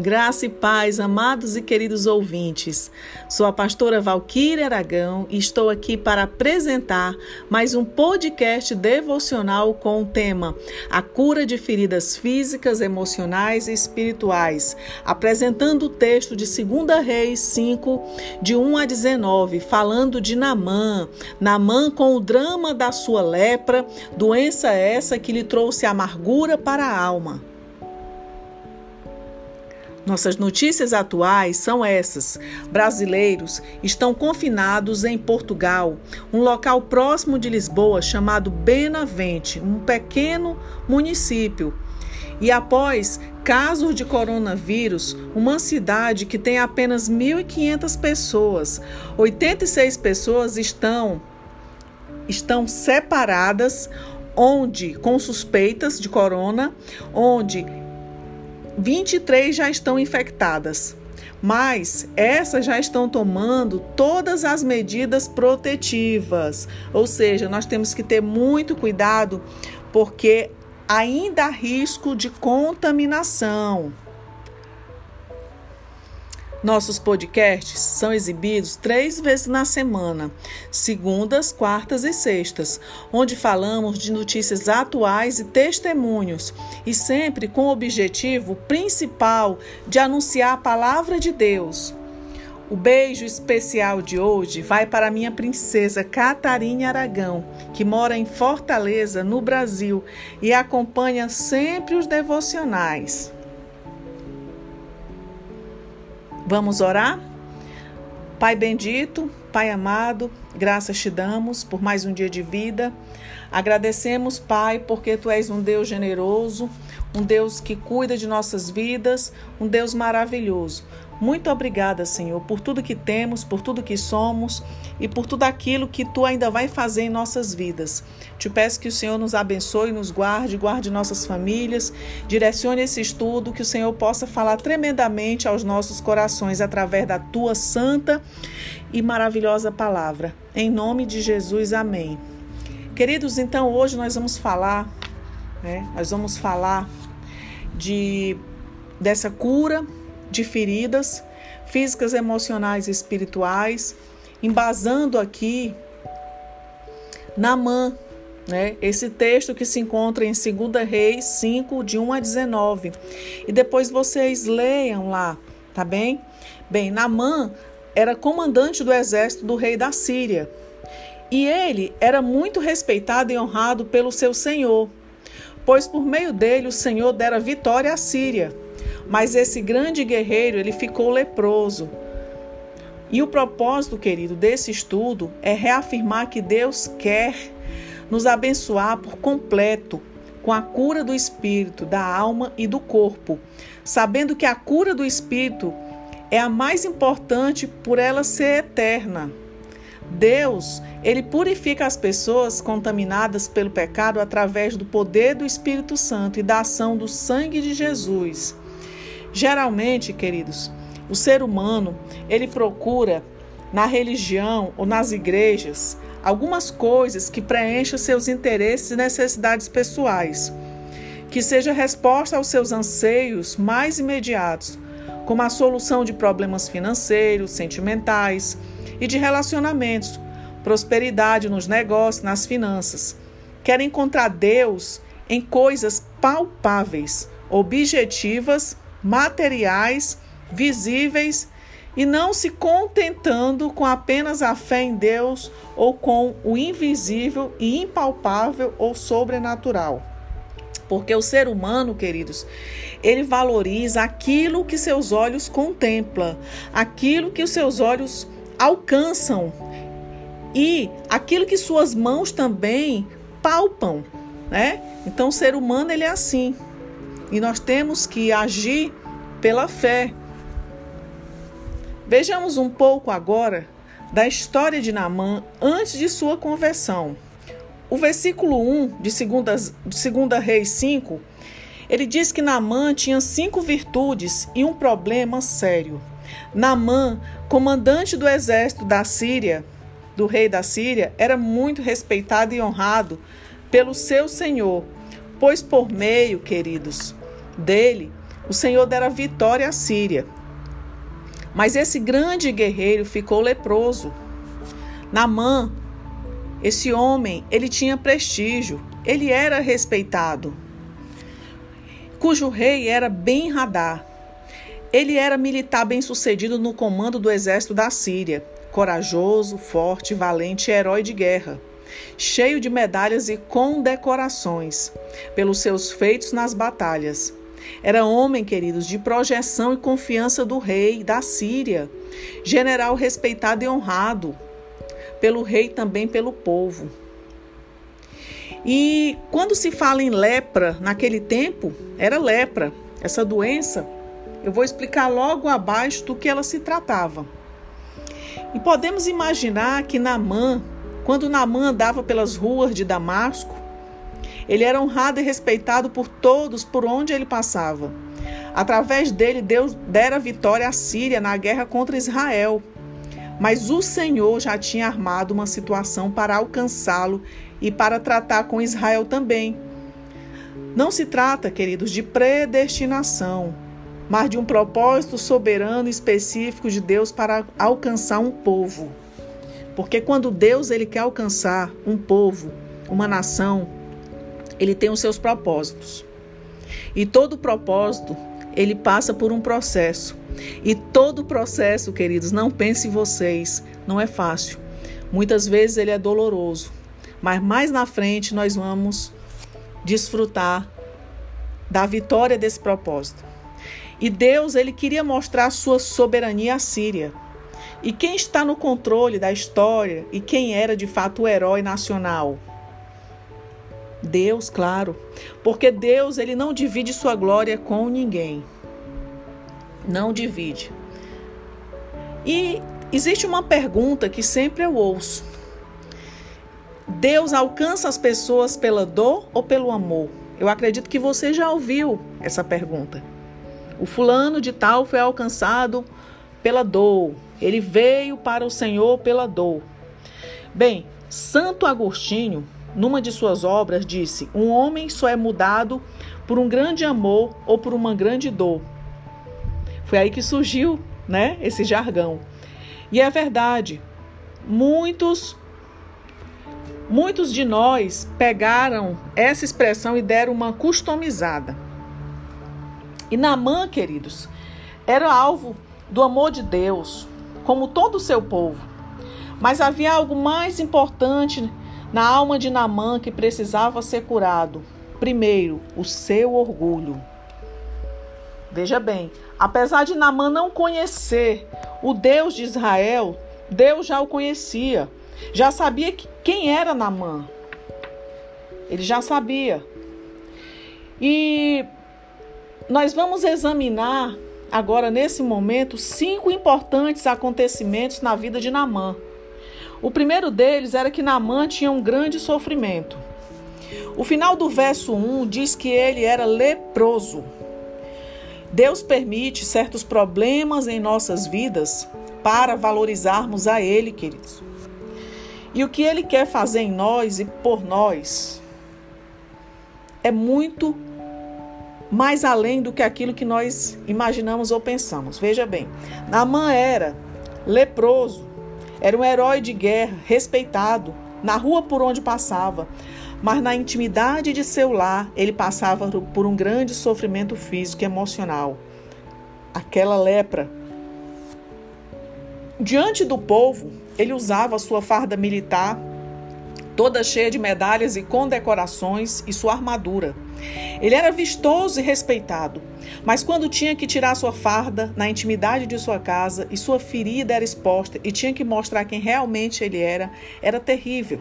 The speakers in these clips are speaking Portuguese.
Graça e paz, amados e queridos ouvintes. Sou a pastora Valquíria Aragão e estou aqui para apresentar mais um podcast devocional com o tema A cura de feridas físicas, emocionais e espirituais, apresentando o texto de 2 Reis 5, de 1 a 19, falando de Namã. Namã com o drama da sua lepra, doença essa que lhe trouxe amargura para a alma. Nossas notícias atuais são essas: brasileiros estão confinados em Portugal, um local próximo de Lisboa chamado Benavente, um pequeno município. E após casos de coronavírus, uma cidade que tem apenas 1.500 pessoas, 86 pessoas estão estão separadas onde com suspeitas de corona, onde 23 já estão infectadas, mas essas já estão tomando todas as medidas protetivas. Ou seja, nós temos que ter muito cuidado porque ainda há risco de contaminação. Nossos podcasts são exibidos três vezes na semana, segundas, quartas e sextas, onde falamos de notícias atuais e testemunhos, e sempre com o objetivo principal de anunciar a palavra de Deus. O beijo especial de hoje vai para minha princesa Catarina Aragão, que mora em Fortaleza, no Brasil, e acompanha sempre os devocionais. Vamos orar? Pai bendito, Pai amado, graças te damos por mais um dia de vida. Agradecemos, Pai, porque tu és um Deus generoso, um Deus que cuida de nossas vidas, um Deus maravilhoso. Muito obrigada, Senhor, por tudo que temos, por tudo que somos e por tudo aquilo que tu ainda vai fazer em nossas vidas. Te peço que o Senhor nos abençoe, nos guarde, guarde nossas famílias, direcione esse estudo, que o Senhor possa falar tremendamente aos nossos corações através da tua santa e maravilhosa palavra. Em nome de Jesus, amém. Queridos, então hoje nós vamos falar, né, nós vamos falar de dessa cura de feridas físicas, emocionais e espirituais, embasando aqui Namã, né? Esse texto que se encontra em 2 Reis 5, de 1 a 19. E depois vocês leiam lá, tá bem? Bem, Namã era comandante do exército do rei da Síria. E ele era muito respeitado e honrado pelo seu senhor, pois por meio dele o Senhor dera vitória à Síria. Mas esse grande guerreiro, ele ficou leproso. E o propósito, querido, desse estudo é reafirmar que Deus quer nos abençoar por completo com a cura do espírito, da alma e do corpo, sabendo que a cura do espírito é a mais importante por ela ser eterna. Deus, ele purifica as pessoas contaminadas pelo pecado através do poder do Espírito Santo e da ação do sangue de Jesus. Geralmente, queridos, o ser humano, ele procura na religião ou nas igrejas algumas coisas que preencham seus interesses e necessidades pessoais, que seja resposta aos seus anseios mais imediatos, como a solução de problemas financeiros, sentimentais e de relacionamentos, prosperidade nos negócios, nas finanças. Quer encontrar Deus em coisas palpáveis, objetivas materiais, visíveis e não se contentando com apenas a fé em Deus ou com o invisível e impalpável ou sobrenatural. Porque o ser humano, queridos, ele valoriza aquilo que seus olhos contemplam, aquilo que os seus olhos alcançam e aquilo que suas mãos também palpam, né? Então o ser humano ele é assim. E nós temos que agir pela fé. Vejamos um pouco agora da história de Naamã antes de sua conversão. O versículo 1 de 2, de 2 Reis 5, ele diz que Naamã tinha cinco virtudes e um problema sério. Naamã, comandante do exército da Síria, do rei da Síria, era muito respeitado e honrado pelo seu senhor, pois por meio, queridos, dele, o Senhor dera vitória à Síria. Mas esse grande guerreiro ficou leproso. Namã, esse homem, ele tinha prestígio, ele era respeitado, cujo rei era Ben Hadar. Ele era militar bem-sucedido no comando do exército da Síria, corajoso, forte, valente herói de guerra, cheio de medalhas e condecorações pelos seus feitos nas batalhas. Era homem, queridos, de projeção e confiança do rei da Síria, general respeitado e honrado pelo rei também pelo povo. E quando se fala em lepra, naquele tempo, era lepra. Essa doença, eu vou explicar logo abaixo do que ela se tratava. E podemos imaginar que Namã, quando Namã andava pelas ruas de Damasco, ele era honrado e respeitado por todos por onde ele passava. Através dele, Deus dera vitória à Síria na guerra contra Israel. Mas o Senhor já tinha armado uma situação para alcançá-lo e para tratar com Israel também. Não se trata, queridos, de predestinação, mas de um propósito soberano específico de Deus para alcançar um povo. Porque quando Deus ele quer alcançar um povo, uma nação, ele tem os seus propósitos. E todo propósito, ele passa por um processo. E todo processo, queridos, não pense vocês, não é fácil. Muitas vezes ele é doloroso, mas mais na frente nós vamos desfrutar da vitória desse propósito. E Deus, ele queria mostrar a sua soberania à Síria. E quem está no controle da história e quem era de fato o herói nacional? Deus, claro, porque Deus ele não divide sua glória com ninguém. Não divide. E existe uma pergunta que sempre eu ouço. Deus alcança as pessoas pela dor ou pelo amor? Eu acredito que você já ouviu essa pergunta. O fulano de tal foi alcançado pela dor. Ele veio para o Senhor pela dor. Bem, Santo Agostinho, numa de suas obras, disse: Um homem só é mudado por um grande amor ou por uma grande dor. Foi aí que surgiu, né, esse jargão. E é verdade. Muitos muitos de nós pegaram essa expressão e deram uma customizada. E Namã, queridos, era alvo do amor de Deus, como todo o seu povo. Mas havia algo mais importante na alma de Namã que precisava ser curado. Primeiro, o seu orgulho. Veja bem, apesar de Namã não conhecer o Deus de Israel, Deus já o conhecia. Já sabia quem era Namã. Ele já sabia. E nós vamos examinar agora, nesse momento, cinco importantes acontecimentos na vida de Namã. O primeiro deles era que Namã tinha um grande sofrimento. O final do verso 1 diz que ele era leproso. Deus permite certos problemas em nossas vidas para valorizarmos a Ele, queridos. E o que Ele quer fazer em nós e por nós é muito mais além do que aquilo que nós imaginamos ou pensamos. Veja bem, Naamã era leproso, era um herói de guerra, respeitado na rua por onde passava, mas na intimidade de seu lar ele passava por um grande sofrimento físico e emocional. Aquela lepra. Diante do povo, ele usava sua farda militar, toda cheia de medalhas e condecorações, e sua armadura. Ele era vistoso e respeitado, mas quando tinha que tirar sua farda na intimidade de sua casa e sua ferida era exposta e tinha que mostrar quem realmente ele era, era terrível.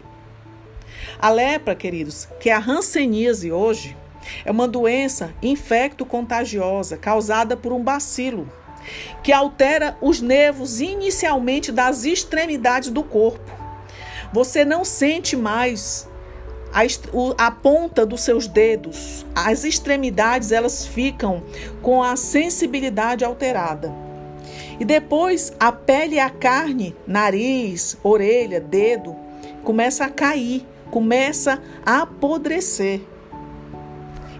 A lepra, queridos, que é a hanseníase hoje, é uma doença infecto-contagiosa causada por um bacilo que altera os nervos inicialmente das extremidades do corpo. Você não sente mais a, a, ponta dos seus dedos, as extremidades elas ficam com a sensibilidade alterada. E depois a pele e a carne, nariz, orelha, dedo, começa a cair, começa a apodrecer.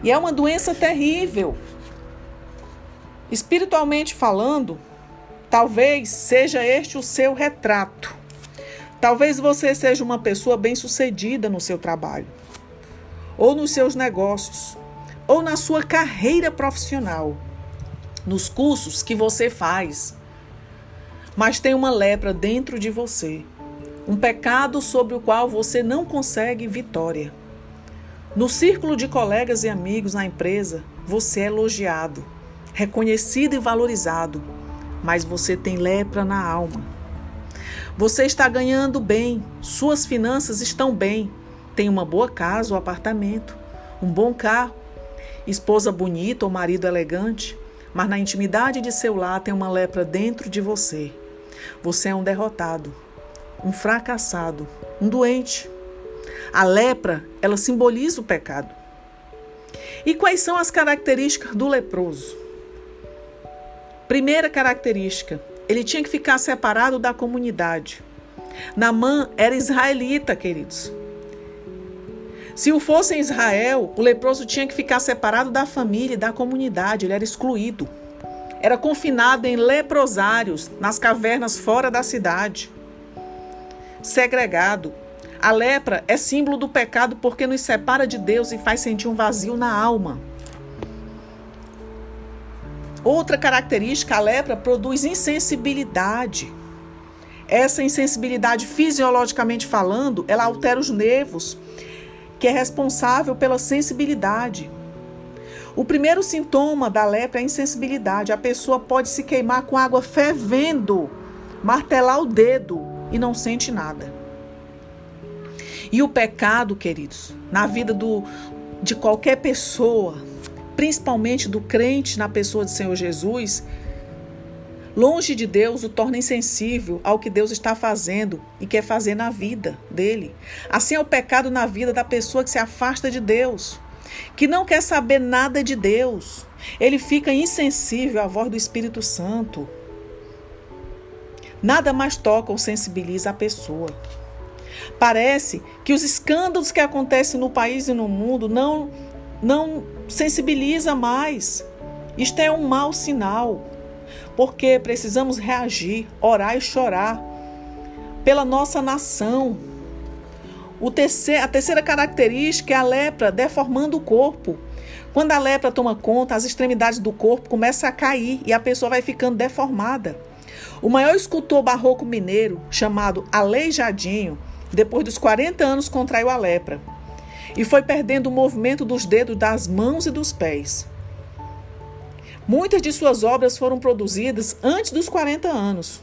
E é uma doença terrível. Espiritualmente falando, talvez seja este o seu retrato. Talvez você seja uma pessoa bem-sucedida no seu trabalho, ou nos seus negócios, ou na sua carreira profissional, nos cursos que você faz. Mas tem uma lepra dentro de você, um pecado sobre o qual você não consegue vitória. No círculo de colegas e amigos na empresa, você é elogiado, reconhecido e valorizado, mas você tem lepra na alma. Você está ganhando bem, suas finanças estão bem, tem uma boa casa ou apartamento, um bom carro, esposa bonita ou marido elegante, mas na intimidade de seu lar tem uma lepra dentro de você. Você é um derrotado, um fracassado, um doente. A lepra, ela simboliza o pecado. E quais são as características do leproso? Primeira característica, ele tinha que ficar separado da comunidade. Namã era israelita, queridos. Se o fosse em Israel, o leproso tinha que ficar separado da família e da comunidade, ele era excluído. Era confinado em leprosários, nas cavernas fora da cidade. Segregado. A lepra é símbolo do pecado porque nos separa de Deus e faz sentir um vazio na alma. Outra característica, a lepra produz insensibilidade. Essa insensibilidade, fisiologicamente falando, ela altera os nervos, que é responsável pela sensibilidade. O primeiro sintoma da lepra é a insensibilidade. A pessoa pode se queimar com água fervendo, martelar o dedo e não sente nada. E o pecado, queridos, na vida do, de qualquer pessoa, principalmente do crente na pessoa do Senhor Jesus, longe de Deus o torna insensível ao que Deus está fazendo e quer fazer na vida dele. Assim é o pecado na vida da pessoa que se afasta de Deus, que não quer saber nada de Deus. Ele fica insensível à voz do Espírito Santo. Nada mais toca ou sensibiliza a pessoa. Parece que os escândalos que acontecem no país e no mundo não não sensibiliza mais. Isto é um mau sinal, porque precisamos reagir, orar e chorar pela nossa nação. Terceiro, a terceira característica é a lepra deformando o corpo. Quando a lepra toma conta, as extremidades do corpo começam a cair e a pessoa vai ficando deformada. O maior escultor barroco mineiro, chamado Aleijadinho, depois dos 40 anos contraiu a lepra e foi perdendo o movimento dos dedos das mãos e dos pés. Muitas de suas obras foram produzidas antes dos 40 anos.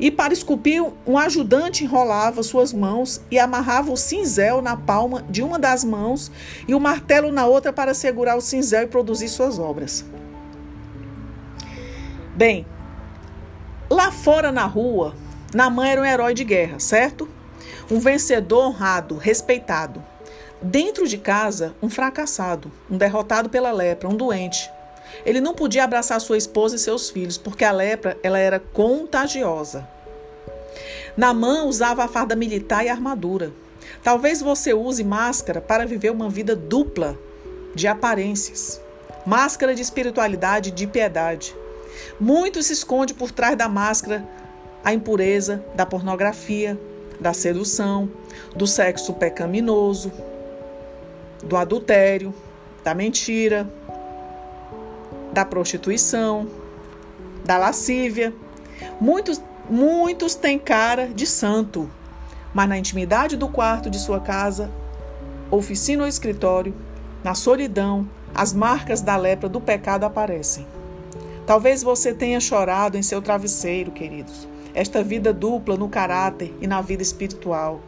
E para esculpir, um ajudante enrolava suas mãos e amarrava o cinzel na palma de uma das mãos e o martelo na outra para segurar o cinzel e produzir suas obras. Bem, lá fora na rua, Namã era um herói de guerra, certo? Um vencedor honrado, respeitado. Dentro de casa, um fracassado, um derrotado pela lepra, um doente. Ele não podia abraçar sua esposa e seus filhos, porque a lepra ela era contagiosa. Namã usava a farda militar e armadura. Talvez você use máscara para viver uma vida dupla de aparências. Máscara de espiritualidade e de piedade. Muito se esconde por trás da máscara a impureza da pornografia, da sedução, do sexo pecaminoso, do adultério, da mentira, da prostituição, da lascívia. Muitos, muitos têm cara de santo, mas na intimidade do quarto de sua casa, oficina ou escritório, na solidão, as marcas da lepra do pecado aparecem. Talvez você tenha chorado em seu travesseiro, queridos. Esta vida dupla no caráter e na vida espiritual.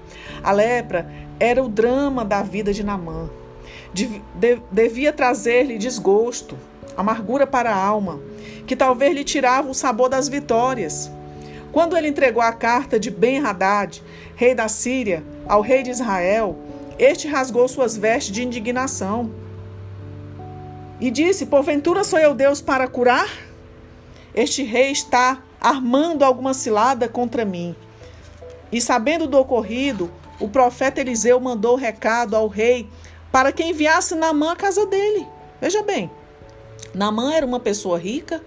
A lepra era o drama da vida de Namã devia trazer-lhe desgosto, amargura para a alma, que talvez lhe tirava o sabor das vitórias. Quando ele entregou a carta de Ben-Hadad, rei da Síria, ao rei de Israel, este rasgou suas vestes de indignação e disse: Porventura sou eu Deus para curar? Este rei está armando alguma cilada contra mim. E sabendo do ocorrido, o profeta Eliseu mandou recado ao rei para que enviasse Naamã à casa dele. Veja bem, Namã era uma pessoa rica,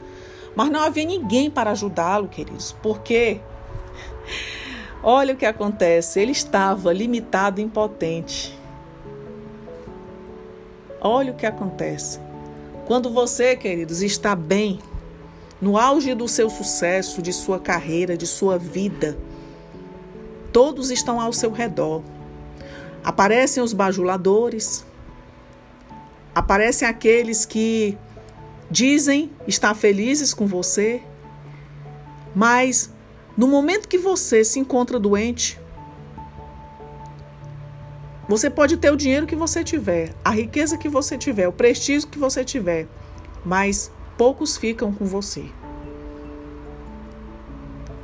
mas não havia ninguém para ajudá-lo, queridos, porque olha o que acontece, ele estava limitado e impotente. Olha o que acontece. Quando você, queridos, está bem, no auge do seu sucesso, de sua carreira, de sua vida, todos estão ao seu redor. Aparecem os bajuladores, aparecem aqueles que dizem estar felizes com você, mas no momento que você se encontra doente, você pode ter o dinheiro que você tiver, a riqueza que você tiver, o prestígio que você tiver, mas poucos ficam com você.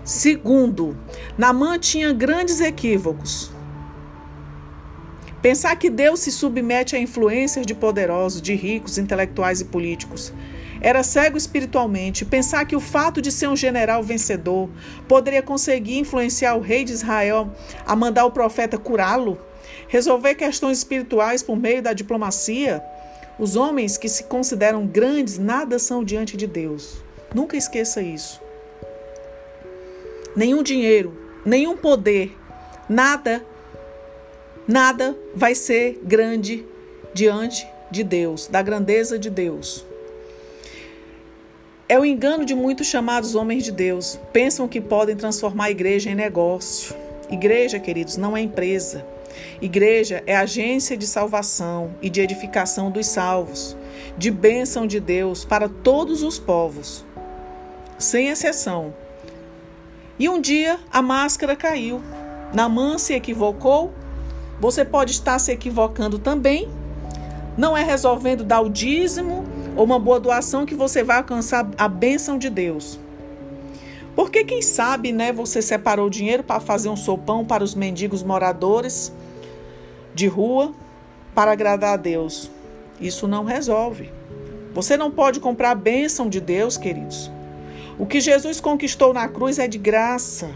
Segundo, Namã tinha grandes equívocos. Pensar que Deus se submete a influências de poderosos, de ricos, intelectuais e políticos. Era cego espiritualmente. Pensar que o fato de ser um general vencedor poderia conseguir influenciar o rei de Israel a mandar o profeta curá-lo resolver questões espirituais por meio da diplomacia. Os homens que se consideram grandes nada são diante de Deus. Nunca esqueça isso. Nenhum dinheiro, nenhum poder, nada, nada vai ser grande diante de Deus, da grandeza de Deus. É o engano de muitos chamados homens de Deus. Pensam que podem transformar a igreja em negócio. Igreja, queridos, não é empresa. Igreja é agência de salvação e de edificação dos salvos, de bênção de Deus para todos os povos, sem exceção. E um dia a máscara caiu. Namã se equivocou. Você pode estar se equivocando também. Não é resolvendo dar o dízimo ou uma boa doação que você vai alcançar a bênção de Deus. Porque quem sabe, né, você separou dinheiro para fazer um sopão para os mendigos moradores de rua para agradar a Deus. Isso não resolve. Você não pode comprar a bênção de Deus, queridos. O que Jesus conquistou na cruz é de graça.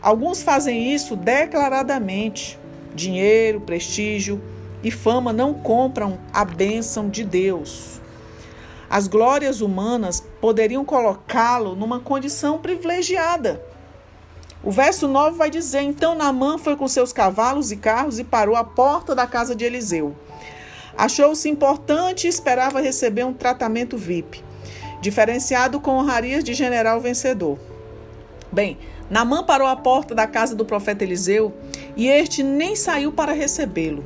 Alguns fazem isso declaradamente. Dinheiro, prestígio e fama não compram a bênção de Deus. As glórias humanas poderiam colocá-lo numa condição privilegiada. O verso 9 vai dizer: Então Naamã foi com seus cavalos e carros e parou à porta da casa de Eliseu. Achou-se importante e esperava receber um tratamento VIP, diferenciado com honrarias de general vencedor. Bem, Naamã parou à porta da casa do profeta Eliseu e este nem saiu para recebê-lo.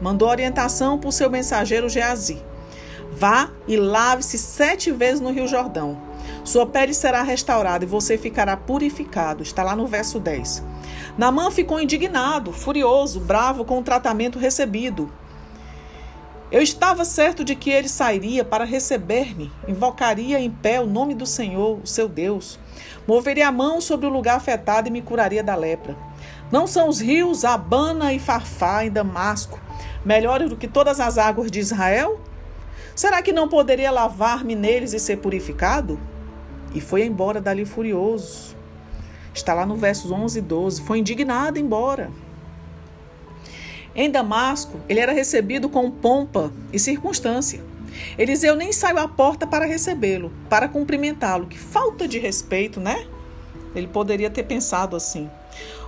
Mandou orientação por seu mensageiro Geazi: Vá e lave-se sete vezes no Rio Jordão sua pele será restaurada e você ficará purificado. Está lá no verso 10. Namã ficou indignado, furioso, bravo com o tratamento recebido. Eu estava certo de que ele sairia para receber-me, invocaria em pé o nome do Senhor, o seu Deus, moveria a mão sobre o lugar afetado e me curaria da lepra. Não são os rios Abana e Farfá em Damasco melhores do que todas as águas de Israel? Será que não poderia lavar-me neles e ser purificado? e foi embora dali furioso. Está lá no versos 11 e 12. Foi indignado embora. Em Damasco, ele era recebido com pompa e circunstância. Eliseu nem saiu à porta para recebê-lo, para cumprimentá-lo. Que falta de respeito, né? Ele poderia ter pensado assim.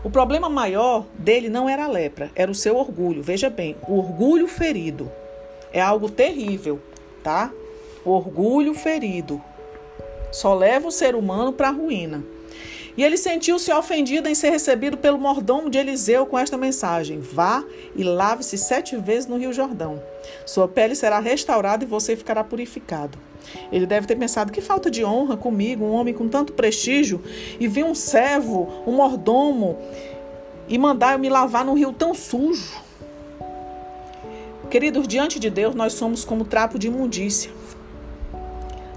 O problema maior dele não era a lepra, era o seu orgulho. Veja bem, o orgulho ferido é algo terrível, tá? O orgulho ferido só leva o ser humano para a ruína. E ele sentiu-se ofendido em ser recebido pelo mordomo de Eliseu com esta mensagem: Vá e lave-se sete vezes no Rio Jordão. Sua pele será restaurada e você ficará purificado. Ele deve ter pensado: que falta de honra comigo, um homem com tanto prestígio, e vi um servo, um mordomo, e mandar eu me lavar num rio tão sujo. Queridos, diante de Deus, nós somos como trapo de imundícia.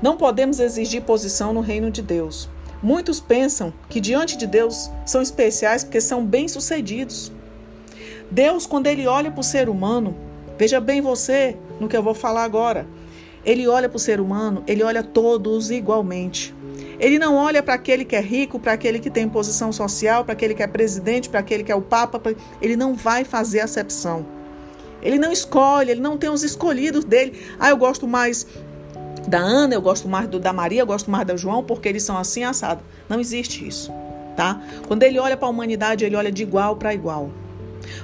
Não podemos exigir posição no reino de Deus. Muitos pensam que diante de Deus são especiais porque são bem-sucedidos. Deus, quando ele olha para o ser humano, veja bem você no que eu vou falar agora. Ele olha para o ser humano, ele olha todos igualmente. Ele não olha para aquele que é rico, para aquele que tem posição social, para aquele que é presidente, para aquele que é o papa. Ele não vai fazer acepção. Ele não escolhe, ele não tem os escolhidos dele. Ah, eu gosto mais da Ana, eu gosto mais do da Maria, eu gosto mais da João, porque eles são assim assados. Não existe isso, tá? Quando ele olha para a humanidade, ele olha de igual para igual.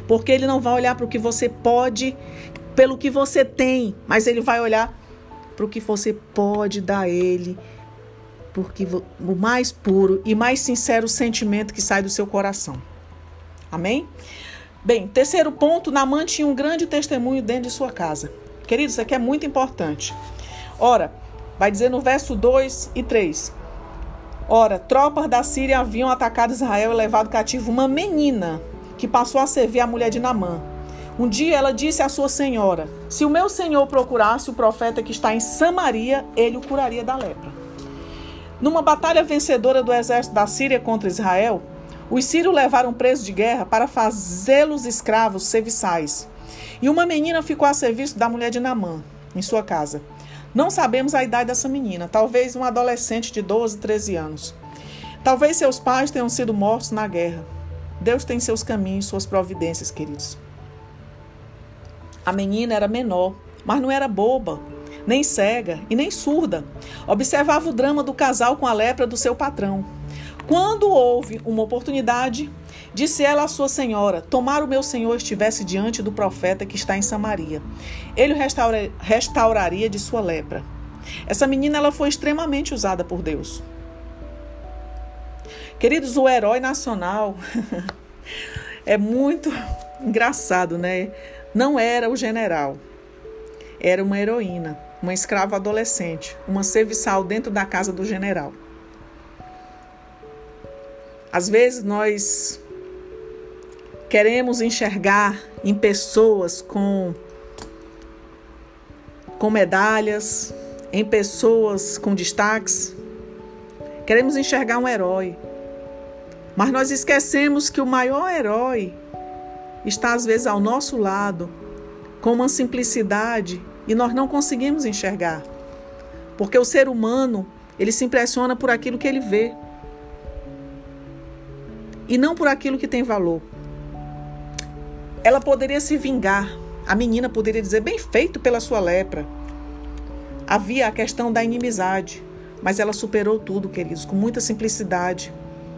Porque ele não vai olhar para o que você pode, pelo que você tem, mas ele vai olhar para o que você pode dar a ele, porque o mais puro e mais sincero sentimento que sai do seu coração. Amém? Bem, terceiro ponto, Namã tinha um grande testemunho dentro de sua casa. Queridos, isso aqui é muito importante. Ora, vai dizer no verso 2 e 3. Ora, tropas da Síria haviam atacado Israel e levado cativo uma menina que passou a servir a mulher de Namã. Um dia ela disse à sua senhora: Se o meu senhor procurasse o profeta que está em Samaria, ele o curaria da lepra. Numa batalha vencedora do exército da Síria contra Israel, os sírios levaram preso de guerra para fazê-los escravos serviçais. E uma menina ficou a serviço da mulher de Namã, em sua casa. Não sabemos a idade dessa menina, talvez um adolescente de 12, 13 anos. Talvez seus pais tenham sido mortos na guerra. Deus tem seus caminhos, suas providências, queridos. A menina era menor, mas não era boba, nem cega e nem surda. Observava o drama do casal com a lepra do seu patrão. Quando houve uma oportunidade, disse ela à sua senhora: Tomara o meu senhor estivesse diante do profeta que está em Samaria. Ele o restaura, restauraria de sua lepra. Essa menina ela foi extremamente usada por Deus. Queridos, o herói nacional é muito engraçado, né? Não era o general, era uma heroína, uma escrava adolescente, uma serviçal dentro da casa do general. Às vezes nós queremos enxergar em pessoas com com medalhas, em pessoas com destaques. Queremos enxergar um herói. Mas nós esquecemos que o maior herói está às vezes ao nosso lado, com uma simplicidade e nós não conseguimos enxergar. Porque o ser humano, ele se impressiona por aquilo que ele vê e não por aquilo que tem valor. Ela poderia se vingar, a menina poderia dizer: bem feito pela sua lepra. Havia a questão da inimizade, mas ela superou tudo, queridos, com muita simplicidade.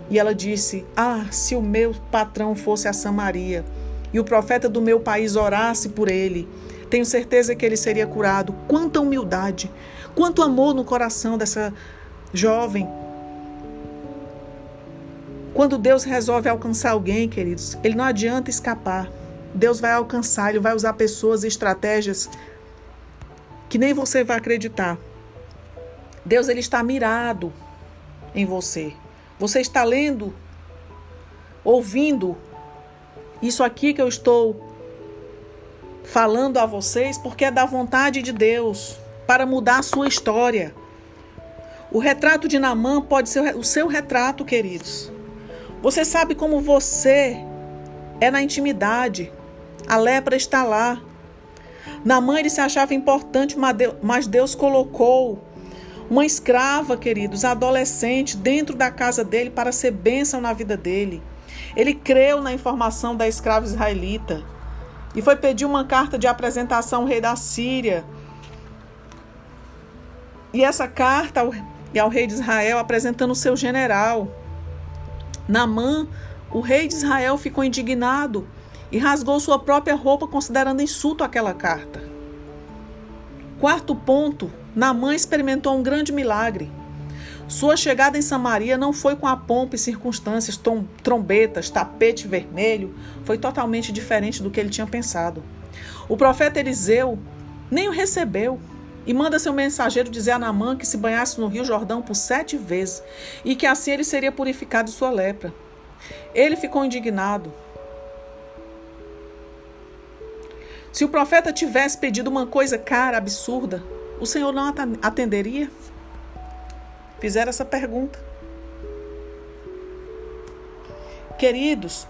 E ela disse: Ah, se o meu patrão fosse a Samaria e o profeta do meu país orasse por ele, tenho certeza que ele seria curado. Quanta humildade, quanto amor no coração dessa jovem quando Deus resolve alcançar alguém, queridos, ele não adianta escapar. Deus vai alcançar, ele vai usar pessoas e estratégias que nem você vai acreditar. Deus ele está mirado em você. Você está lendo, ouvindo isso aqui que eu estou falando a vocês porque é da vontade de Deus para mudar a sua história. O retrato de Namã pode ser o seu retrato, queridos. Você sabe como você é na intimidade. A lepra está lá. Na mãe ele se achava importante, mas Deus colocou uma escrava, queridos, adolescente, dentro da casa dele para ser bênção na vida dele. Ele creu na informação da escrava israelita e foi pedir uma carta de apresentação ao rei da Síria. E essa carta ao, ao rei de Israel apresentando o seu general. Namã, o rei de Israel, ficou indignado e rasgou sua própria roupa, considerando insulto aquela carta. Quarto ponto: Namã experimentou um grande milagre. Sua chegada em Samaria não foi com a pompa e circunstâncias, trombetas, tapete vermelho, foi totalmente diferente do que ele tinha pensado. O profeta Eliseu nem o recebeu e manda seu mensageiro dizer a Naamã que se banhasse no rio Jordão por sete vezes e que assim ele seria purificado de sua lepra. Ele ficou indignado. Se o profeta tivesse pedido uma coisa cara, absurda, o Senhor não atenderia? Fizeram essa pergunta. Queridos,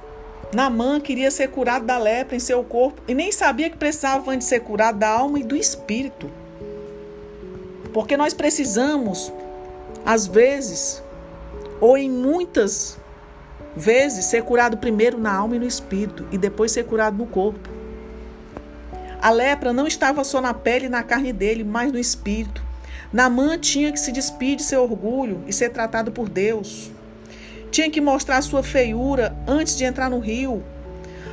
Naamã queria ser curado da lepra em seu corpo e nem sabia que precisava de ser curado da alma e do espírito. Porque nós precisamos, às vezes, ou em muitas vezes, ser curado primeiro na alma e no espírito e depois ser curado no corpo. A lepra não estava só na pele e na carne dele, mas no espírito. Namã tinha que se despedir de seu orgulho e ser tratado por Deus. Tinha que mostrar sua feiura antes de entrar no rio.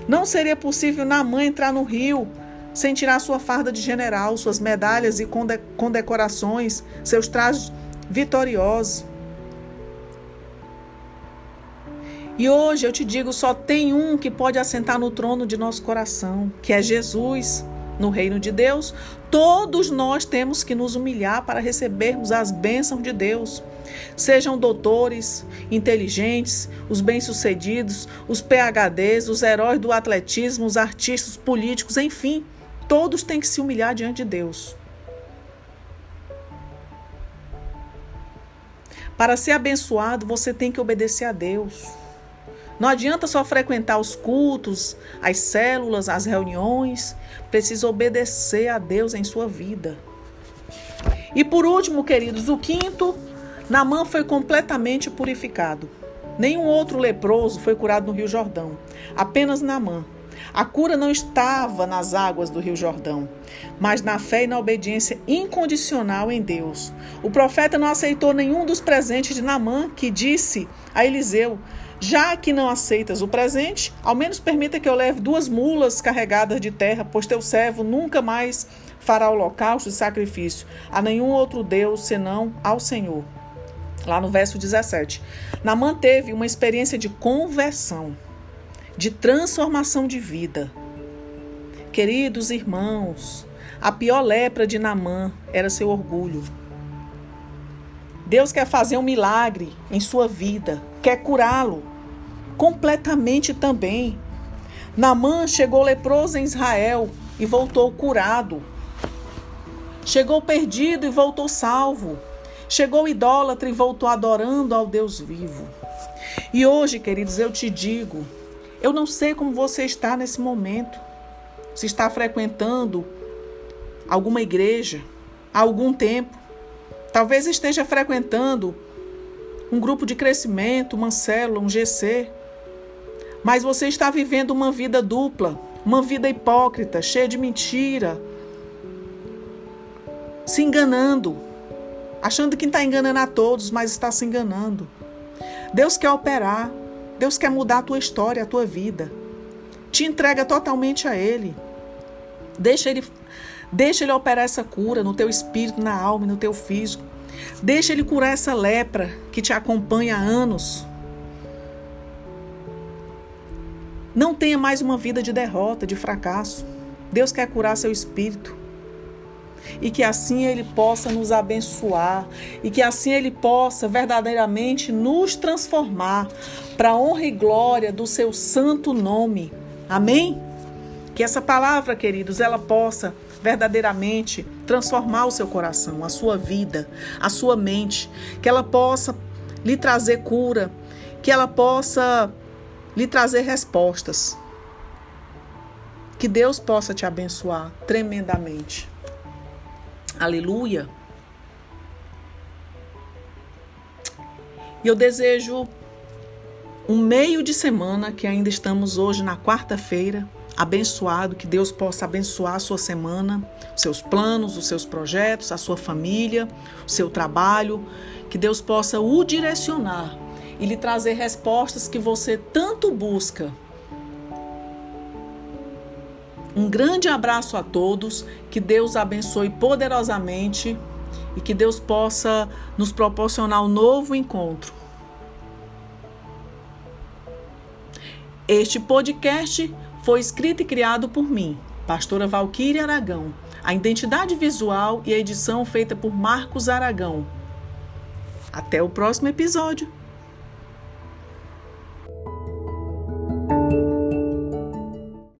Não seria possível Namã entrar no rio sem tirar sua farda de general, suas medalhas e condecorações, seus trajes vitoriosos. E hoje eu te digo: só tem um que pode assentar no trono de nosso coração, que é Jesus. No reino de Deus, todos nós temos que nos humilhar para recebermos as bênçãos de Deus. Sejam doutores, inteligentes, os bem-sucedidos, os PHDs, os heróis do atletismo, os artistas, políticos, enfim, todos têm que se humilhar diante de Deus. Para ser abençoado, você tem que obedecer a Deus. Não adianta só frequentar os cultos, as células, as reuniões. Precisa obedecer a Deus em sua vida. E por último, queridos, o quinto, Namã foi completamente purificado. Nenhum outro leproso foi curado no Rio Jordão, apenas Namã. A cura não estava nas águas do Rio Jordão, mas na fé e na obediência incondicional em Deus. O profeta não aceitou nenhum dos presentes de Namã, que disse a Eliseu: já que não aceitas o presente, ao menos permita que eu leve duas mulas carregadas de terra, pois teu servo nunca mais fará holocausto e sacrifício a nenhum outro Deus senão ao Senhor. Lá no verso 17. Namã teve uma experiência de conversão, de transformação de vida. Queridos irmãos, a pior lepra de Namã era seu orgulho. Deus quer fazer um milagre em sua vida, quer curá-lo completamente também. Namã chegou leproso em Israel e voltou curado. Chegou perdido e voltou salvo. Chegou idólatra e voltou adorando ao Deus vivo. E hoje, queridos, eu te digo, eu não sei como você está nesse momento. Se está frequentando alguma igreja há algum tempo. Talvez esteja frequentando um grupo de crescimento, uma célula, um GC. Mas você está vivendo uma vida dupla, uma vida hipócrita, cheia de mentira, se enganando, achando que está enganando a todos, mas está se enganando. Deus quer operar, Deus quer mudar a tua história, a tua vida. Te entrega totalmente a Ele. Deixa Ele, deixa Ele operar essa cura no teu espírito, na alma e no teu físico. Deixa Ele curar essa lepra que te acompanha há anos. Não tenha mais uma vida de derrota, de fracasso. Deus quer curar seu espírito. E que assim Ele possa nos abençoar. E que assim Ele possa verdadeiramente nos transformar para a honra e glória do seu santo nome. Amém? Que essa palavra, queridos, ela possa verdadeiramente transformar o seu coração, a sua vida, a sua mente. Que ela possa lhe trazer cura. Que ela possa lhe trazer respostas. Que Deus possa te abençoar tremendamente. Aleluia. E eu desejo um meio de semana, que ainda estamos hoje na quarta-feira, abençoado, que Deus possa abençoar a sua semana, seus planos, os seus projetos, a sua família, o seu trabalho, que Deus possa o direcionar e lhe trazer respostas que você tanto busca. Um grande abraço a todos, que Deus abençoe poderosamente e que Deus possa nos proporcionar um novo encontro. Este podcast foi escrito e criado por mim, pastora Valquíria Aragão. A identidade visual e a edição feita por Marcos Aragão. Até o próximo episódio.